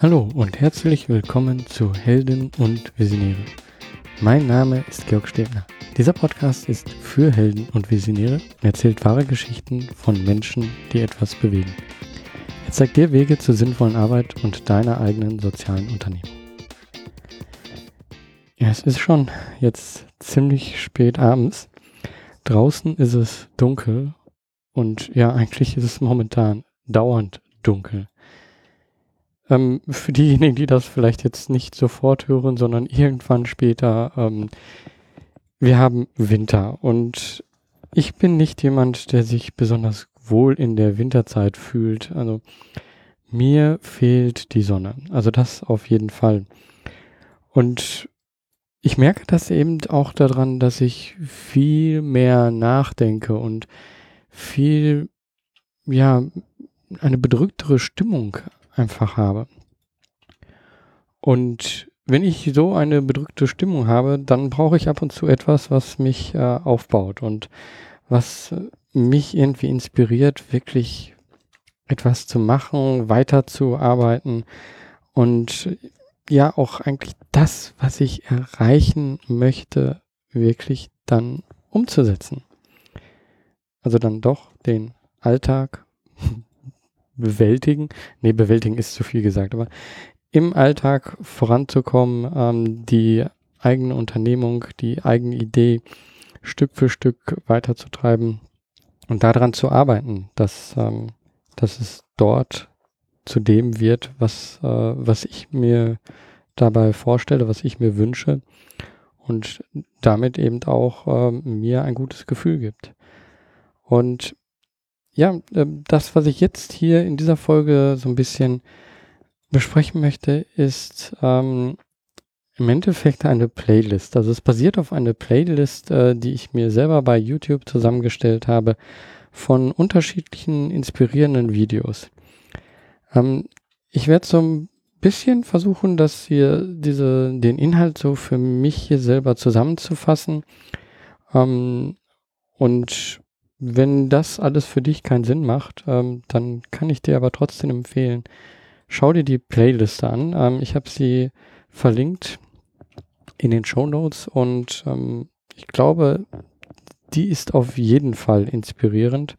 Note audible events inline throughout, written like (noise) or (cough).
Hallo und herzlich willkommen zu Helden und Visionäre. Mein Name ist Georg Stebner. Dieser Podcast ist für Helden und Visionäre, erzählt wahre Geschichten von Menschen, die etwas bewegen. Er zeigt dir Wege zur sinnvollen Arbeit und deiner eigenen sozialen Unternehmung. Ja, es ist schon jetzt ziemlich spät abends. Draußen ist es dunkel und ja, eigentlich ist es momentan dauernd dunkel. Ähm, für diejenigen, die das vielleicht jetzt nicht sofort hören, sondern irgendwann später, ähm, wir haben Winter und ich bin nicht jemand, der sich besonders wohl in der Winterzeit fühlt. Also mir fehlt die Sonne. Also das auf jeden Fall. Und ich merke das eben auch daran, dass ich viel mehr nachdenke und viel, ja, eine bedrücktere Stimmung einfach habe. Und wenn ich so eine bedrückte Stimmung habe, dann brauche ich ab und zu etwas, was mich äh, aufbaut und was mich irgendwie inspiriert, wirklich etwas zu machen, weiterzuarbeiten und ja auch eigentlich das, was ich erreichen möchte, wirklich dann umzusetzen. Also dann doch den Alltag bewältigen. Nee, bewältigen ist zu viel gesagt, aber im Alltag voranzukommen, ähm, die eigene Unternehmung, die eigene Idee Stück für Stück weiterzutreiben und daran zu arbeiten, dass, ähm, dass es dort zu dem wird, was, äh, was ich mir dabei vorstelle, was ich mir wünsche und damit eben auch äh, mir ein gutes Gefühl gibt. Und ja, äh, das, was ich jetzt hier in dieser Folge so ein bisschen besprechen möchte, ist ähm, im Endeffekt eine Playlist. Also es basiert auf einer Playlist, äh, die ich mir selber bei YouTube zusammengestellt habe von unterschiedlichen inspirierenden Videos. Ähm, ich werde so ein bisschen versuchen, das hier diese den Inhalt so für mich hier selber zusammenzufassen ähm, und wenn das alles für dich keinen Sinn macht, ähm, dann kann ich dir aber trotzdem empfehlen, schau dir die Playliste an. Ähm, ich habe sie verlinkt in den Show Notes und ähm, ich glaube, die ist auf jeden Fall inspirierend.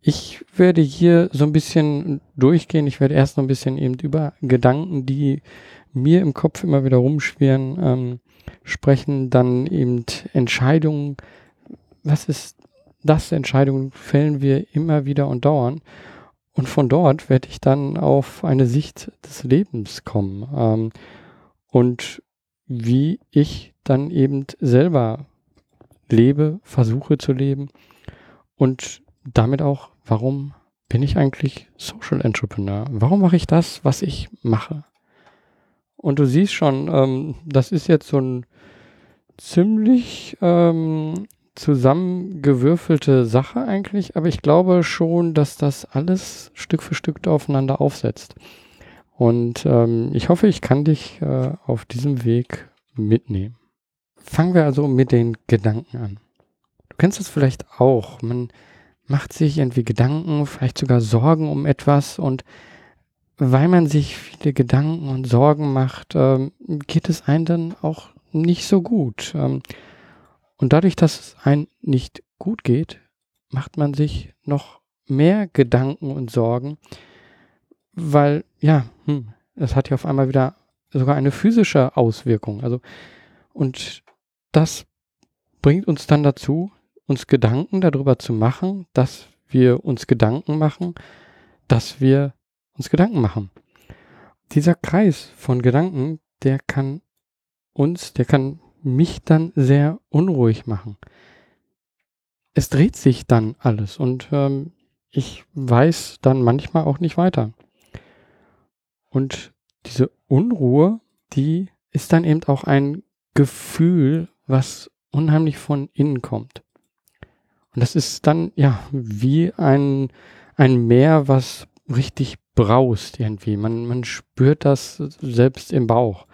Ich werde hier so ein bisschen durchgehen. Ich werde erst noch ein bisschen eben über Gedanken, die mir im Kopf immer wieder rumschwirren, ähm, sprechen, dann eben Entscheidungen. Was ist das Entscheidungen fällen wir immer wieder und dauern. Und von dort werde ich dann auf eine Sicht des Lebens kommen. Ähm, und wie ich dann eben selber lebe, versuche zu leben. Und damit auch, warum bin ich eigentlich Social Entrepreneur? Warum mache ich das, was ich mache? Und du siehst schon, ähm, das ist jetzt so ein ziemlich ähm, zusammengewürfelte Sache eigentlich, aber ich glaube schon, dass das alles Stück für Stück aufeinander aufsetzt. Und ähm, ich hoffe, ich kann dich äh, auf diesem Weg mitnehmen. Fangen wir also mit den Gedanken an. Du kennst das vielleicht auch. Man macht sich irgendwie Gedanken, vielleicht sogar Sorgen um etwas und weil man sich viele Gedanken und Sorgen macht, ähm, geht es einem dann auch nicht so gut. Ähm, und dadurch, dass es einem nicht gut geht, macht man sich noch mehr Gedanken und Sorgen, weil, ja, hm, es hat ja auf einmal wieder sogar eine physische Auswirkung. Also, und das bringt uns dann dazu, uns Gedanken darüber zu machen, dass wir uns Gedanken machen, dass wir uns Gedanken machen. Dieser Kreis von Gedanken, der kann uns, der kann mich dann sehr unruhig machen. Es dreht sich dann alles und ähm, ich weiß dann manchmal auch nicht weiter. Und diese Unruhe, die ist dann eben auch ein Gefühl, was unheimlich von innen kommt. Und das ist dann ja wie ein, ein Meer, was richtig braust irgendwie. Man, man spürt das selbst im Bauch.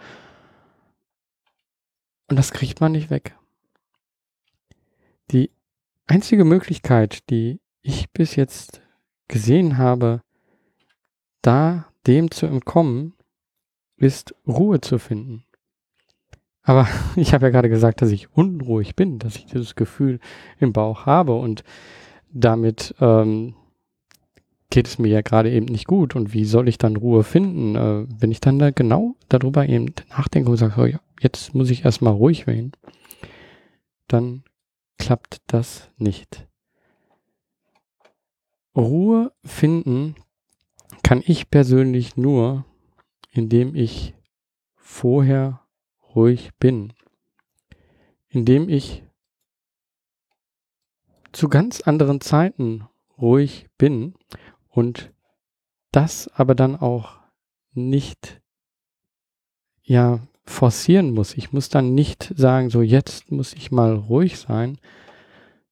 Und das kriegt man nicht weg. Die einzige Möglichkeit, die ich bis jetzt gesehen habe, da dem zu entkommen, ist Ruhe zu finden. Aber (laughs) ich habe ja gerade gesagt, dass ich unruhig bin, dass ich dieses Gefühl im Bauch habe und damit ähm, geht es mir ja gerade eben nicht gut. Und wie soll ich dann Ruhe finden, äh, wenn ich dann da genau darüber eben nachdenke und sage, so, ja, jetzt muss ich erstmal ruhig werden, dann klappt das nicht. Ruhe finden kann ich persönlich nur, indem ich vorher ruhig bin, indem ich zu ganz anderen Zeiten ruhig bin und das aber dann auch nicht ja forcieren muss. Ich muss dann nicht sagen, so jetzt muss ich mal ruhig sein,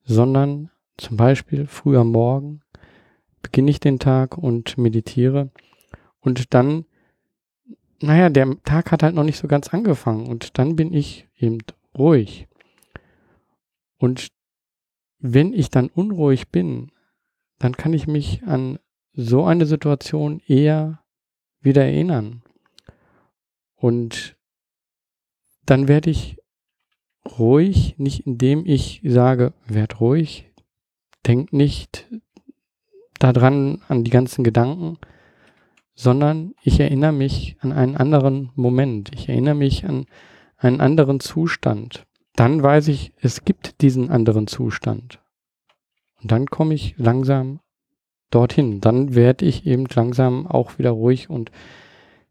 sondern zum Beispiel früh am Morgen beginne ich den Tag und meditiere und dann, naja, der Tag hat halt noch nicht so ganz angefangen und dann bin ich eben ruhig. Und wenn ich dann unruhig bin, dann kann ich mich an so eine Situation eher wieder erinnern. Und dann werde ich ruhig, nicht indem ich sage, werd ruhig, denk nicht daran, an die ganzen Gedanken, sondern ich erinnere mich an einen anderen Moment. Ich erinnere mich an einen anderen Zustand. Dann weiß ich, es gibt diesen anderen Zustand. Und dann komme ich langsam dorthin. Dann werde ich eben langsam auch wieder ruhig und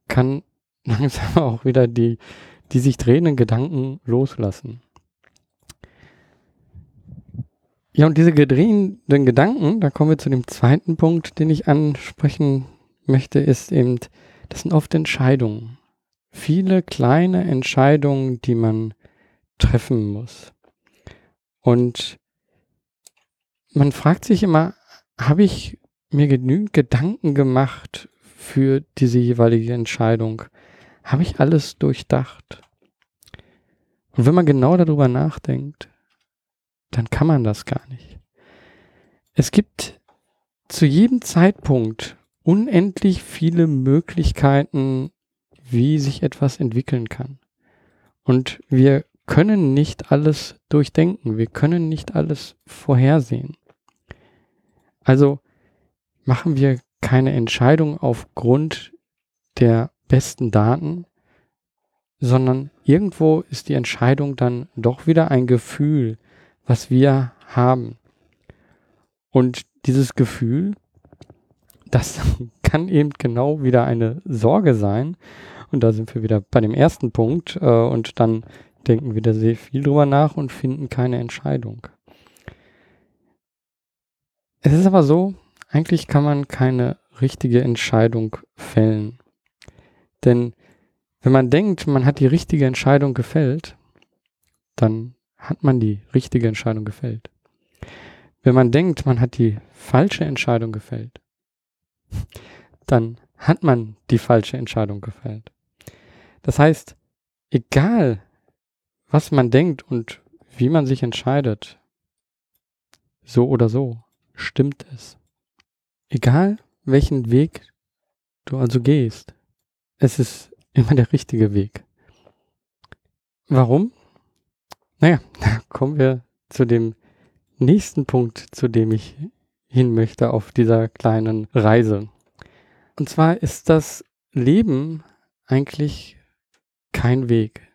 kann (laughs) langsam auch wieder die, die sich drehenden Gedanken loslassen. Ja, und diese gedrehenden Gedanken, da kommen wir zu dem zweiten Punkt, den ich ansprechen möchte, ist eben, das sind oft Entscheidungen. Viele kleine Entscheidungen, die man treffen muss. Und man fragt sich immer, habe ich mir genügend Gedanken gemacht für diese jeweilige Entscheidung? Habe ich alles durchdacht? Und wenn man genau darüber nachdenkt, dann kann man das gar nicht. Es gibt zu jedem Zeitpunkt unendlich viele Möglichkeiten, wie sich etwas entwickeln kann. Und wir können nicht alles durchdenken, wir können nicht alles vorhersehen. Also machen wir keine Entscheidung aufgrund der besten Daten, sondern irgendwo ist die Entscheidung dann doch wieder ein Gefühl, was wir haben. Und dieses Gefühl, das (laughs) kann eben genau wieder eine Sorge sein. Und da sind wir wieder bei dem ersten Punkt. Äh, und dann denken wir da sehr viel drüber nach und finden keine Entscheidung. Es ist aber so, eigentlich kann man keine richtige Entscheidung fällen. Denn wenn man denkt, man hat die richtige Entscheidung gefällt, dann hat man die richtige Entscheidung gefällt. Wenn man denkt, man hat die falsche Entscheidung gefällt, dann hat man die falsche Entscheidung gefällt. Das heißt, egal was man denkt und wie man sich entscheidet, so oder so, stimmt es. Egal welchen Weg du also gehst, es ist immer der richtige Weg. Warum? Naja, (laughs) da kommen wir zu dem nächsten Punkt, zu dem ich hin möchte auf dieser kleinen Reise. Und zwar ist das Leben eigentlich kein Weg.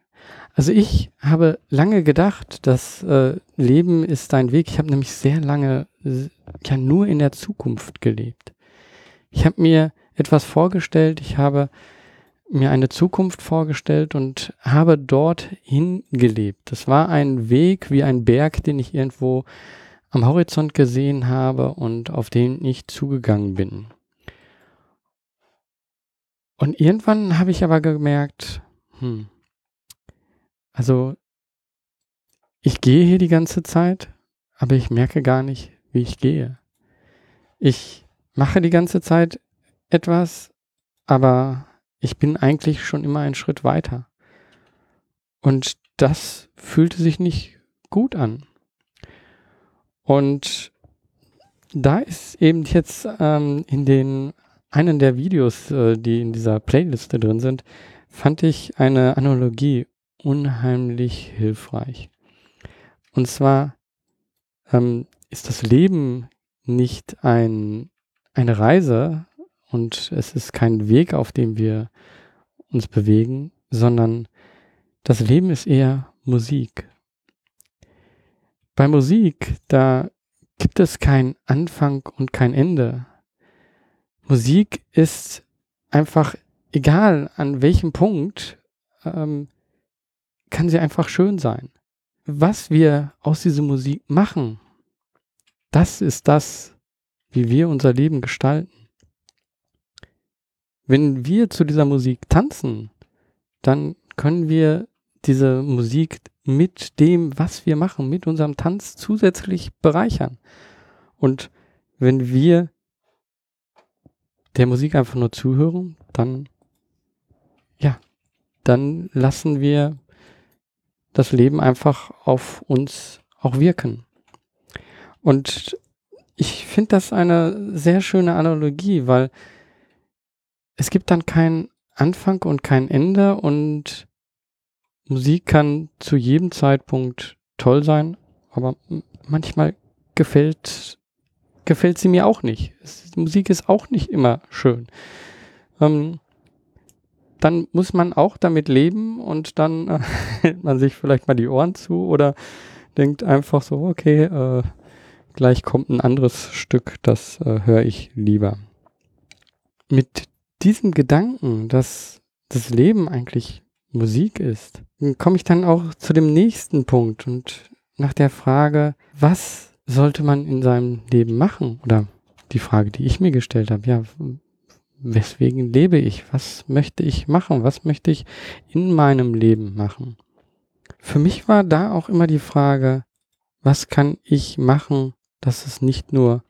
Also ich habe lange gedacht, das äh, Leben ist ein Weg. Ich habe nämlich sehr lange ja nur in der Zukunft gelebt. Ich habe mir etwas vorgestellt, ich habe mir eine Zukunft vorgestellt und habe dort hingelebt. Das war ein Weg wie ein Berg, den ich irgendwo am Horizont gesehen habe und auf den ich zugegangen bin. Und irgendwann habe ich aber gemerkt, hm, also ich gehe hier die ganze Zeit, aber ich merke gar nicht, wie ich gehe. Ich mache die ganze Zeit etwas, aber ich bin eigentlich schon immer einen Schritt weiter. Und das fühlte sich nicht gut an. Und da ist eben jetzt ähm, in den einen der Videos, äh, die in dieser Playliste drin sind, fand ich eine Analogie unheimlich hilfreich. Und zwar ähm, ist das Leben nicht ein, eine Reise und es ist kein Weg, auf dem wir uns bewegen, sondern das Leben ist eher Musik. Bei Musik, da gibt es kein Anfang und kein Ende. Musik ist einfach egal an welchem Punkt, ähm, kann sie einfach schön sein. Was wir aus dieser Musik machen, das ist das, wie wir unser Leben gestalten. Wenn wir zu dieser Musik tanzen, dann können wir diese Musik mit dem, was wir machen, mit unserem Tanz zusätzlich bereichern. Und wenn wir der Musik einfach nur zuhören, dann, ja, dann lassen wir das Leben einfach auf uns auch wirken. Und ich finde das eine sehr schöne Analogie, weil es gibt dann keinen Anfang und kein Ende und Musik kann zu jedem Zeitpunkt toll sein, aber manchmal gefällt, gefällt sie mir auch nicht. Es, Musik ist auch nicht immer schön. Ähm, dann muss man auch damit leben und dann äh, (laughs) hält man sich vielleicht mal die Ohren zu oder denkt einfach so, okay, äh, gleich kommt ein anderes Stück, das äh, höre ich lieber. Mit diesem Gedanken, dass das Leben eigentlich Musik ist, komme ich dann auch zu dem nächsten Punkt und nach der Frage, was sollte man in seinem Leben machen? Oder die Frage, die ich mir gestellt habe, ja, weswegen lebe ich? Was möchte ich machen? Was möchte ich in meinem Leben machen? Für mich war da auch immer die Frage, was kann ich machen, dass es nicht nur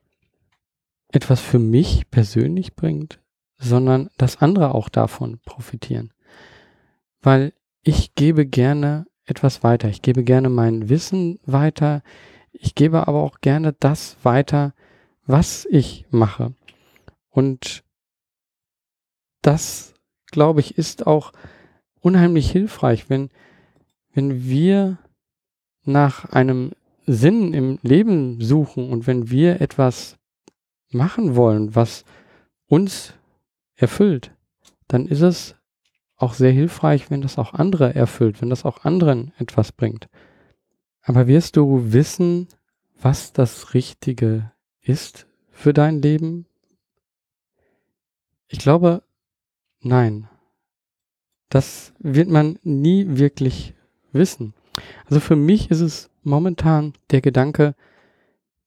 etwas für mich persönlich bringt, sondern dass andere auch davon profitieren. Weil ich gebe gerne etwas weiter. Ich gebe gerne mein Wissen weiter. Ich gebe aber auch gerne das weiter, was ich mache. Und das, glaube ich, ist auch unheimlich hilfreich, wenn, wenn wir nach einem Sinn im Leben suchen und wenn wir etwas machen wollen, was uns erfüllt, dann ist es auch sehr hilfreich, wenn das auch andere erfüllt, wenn das auch anderen etwas bringt. Aber wirst du wissen, was das Richtige ist für dein Leben? Ich glaube, Nein. Das wird man nie wirklich wissen. Also für mich ist es momentan der Gedanke,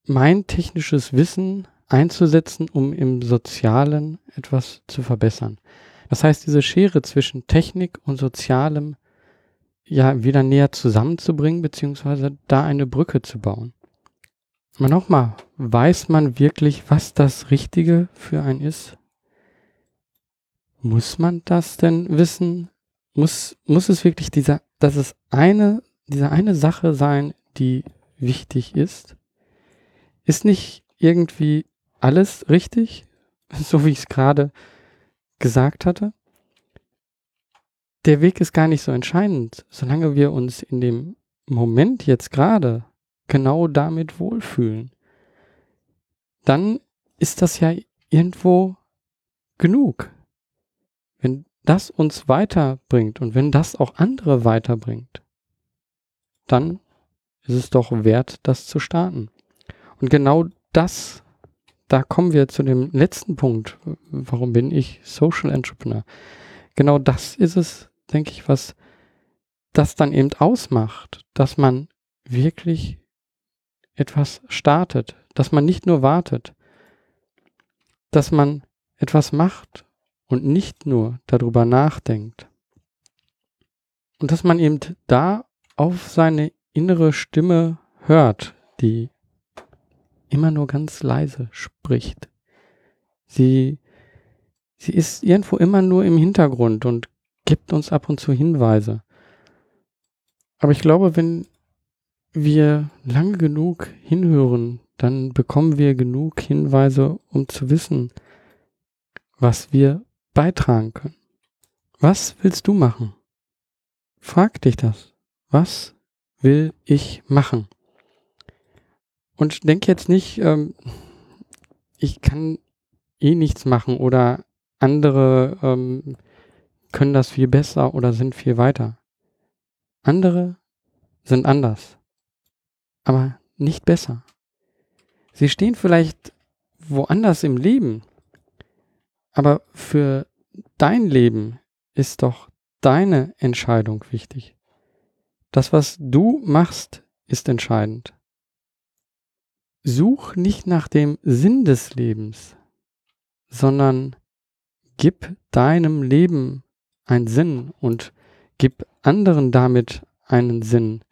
mein technisches Wissen einzusetzen, um im Sozialen etwas zu verbessern. Das heißt, diese Schere zwischen Technik und Sozialem ja wieder näher zusammenzubringen, beziehungsweise da eine Brücke zu bauen. Aber nochmal, weiß man wirklich, was das Richtige für einen ist? Muss man das denn wissen? Muss, muss es wirklich dieser, dass es eine, diese eine Sache sein, die wichtig ist? Ist nicht irgendwie alles richtig, (laughs) so wie ich es gerade gesagt hatte? Der Weg ist gar nicht so entscheidend, solange wir uns in dem Moment jetzt gerade genau damit wohlfühlen. Dann ist das ja irgendwo genug. Wenn das uns weiterbringt und wenn das auch andere weiterbringt, dann ist es doch wert, das zu starten. Und genau das, da kommen wir zu dem letzten Punkt. Warum bin ich Social Entrepreneur? Genau das ist es, denke ich, was das dann eben ausmacht, dass man wirklich etwas startet, dass man nicht nur wartet, dass man etwas macht und nicht nur darüber nachdenkt. Und dass man eben da auf seine innere Stimme hört, die immer nur ganz leise spricht. Sie, sie ist irgendwo immer nur im Hintergrund und gibt uns ab und zu Hinweise. Aber ich glaube, wenn wir lange genug hinhören, dann bekommen wir genug Hinweise, um zu wissen, was wir beitragen können. Was willst du machen? Frag dich das. Was will ich machen? Und denk jetzt nicht, ähm, ich kann eh nichts machen oder andere ähm, können das viel besser oder sind viel weiter. Andere sind anders, aber nicht besser. Sie stehen vielleicht woanders im Leben, aber für dein Leben ist doch deine Entscheidung wichtig. Das, was du machst, ist entscheidend. Such nicht nach dem Sinn des Lebens, sondern gib deinem Leben einen Sinn und gib anderen damit einen Sinn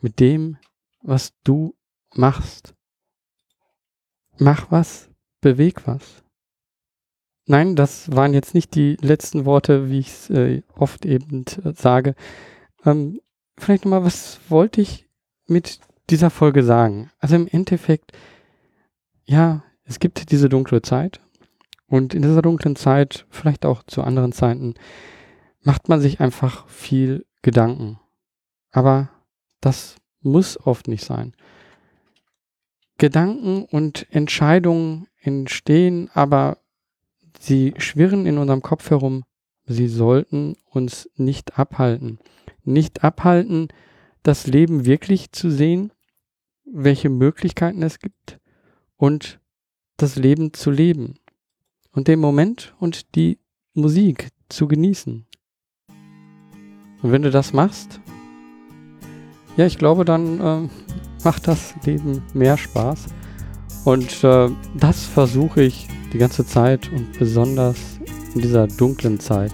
mit dem, was du machst. Mach was, beweg was. Nein, das waren jetzt nicht die letzten Worte, wie ich es äh, oft eben äh, sage. Ähm, vielleicht nochmal, was wollte ich mit dieser Folge sagen? Also im Endeffekt, ja, es gibt diese dunkle Zeit. Und in dieser dunklen Zeit, vielleicht auch zu anderen Zeiten, macht man sich einfach viel Gedanken. Aber das muss oft nicht sein. Gedanken und Entscheidungen entstehen aber Sie schwirren in unserem Kopf herum. Sie sollten uns nicht abhalten. Nicht abhalten, das Leben wirklich zu sehen, welche Möglichkeiten es gibt und das Leben zu leben und den Moment und die Musik zu genießen. Und wenn du das machst, ja, ich glaube, dann äh, macht das Leben mehr Spaß. Und äh, das versuche ich die ganze Zeit und besonders in dieser dunklen Zeit,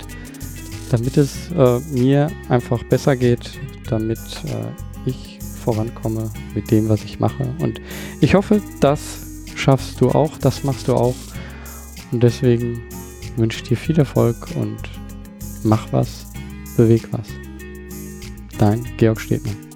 damit es äh, mir einfach besser geht, damit äh, ich vorankomme mit dem, was ich mache. Und ich hoffe, das schaffst du auch, das machst du auch. Und deswegen wünsche ich dir viel Erfolg und mach was, beweg was. Dein Georg Stedmann.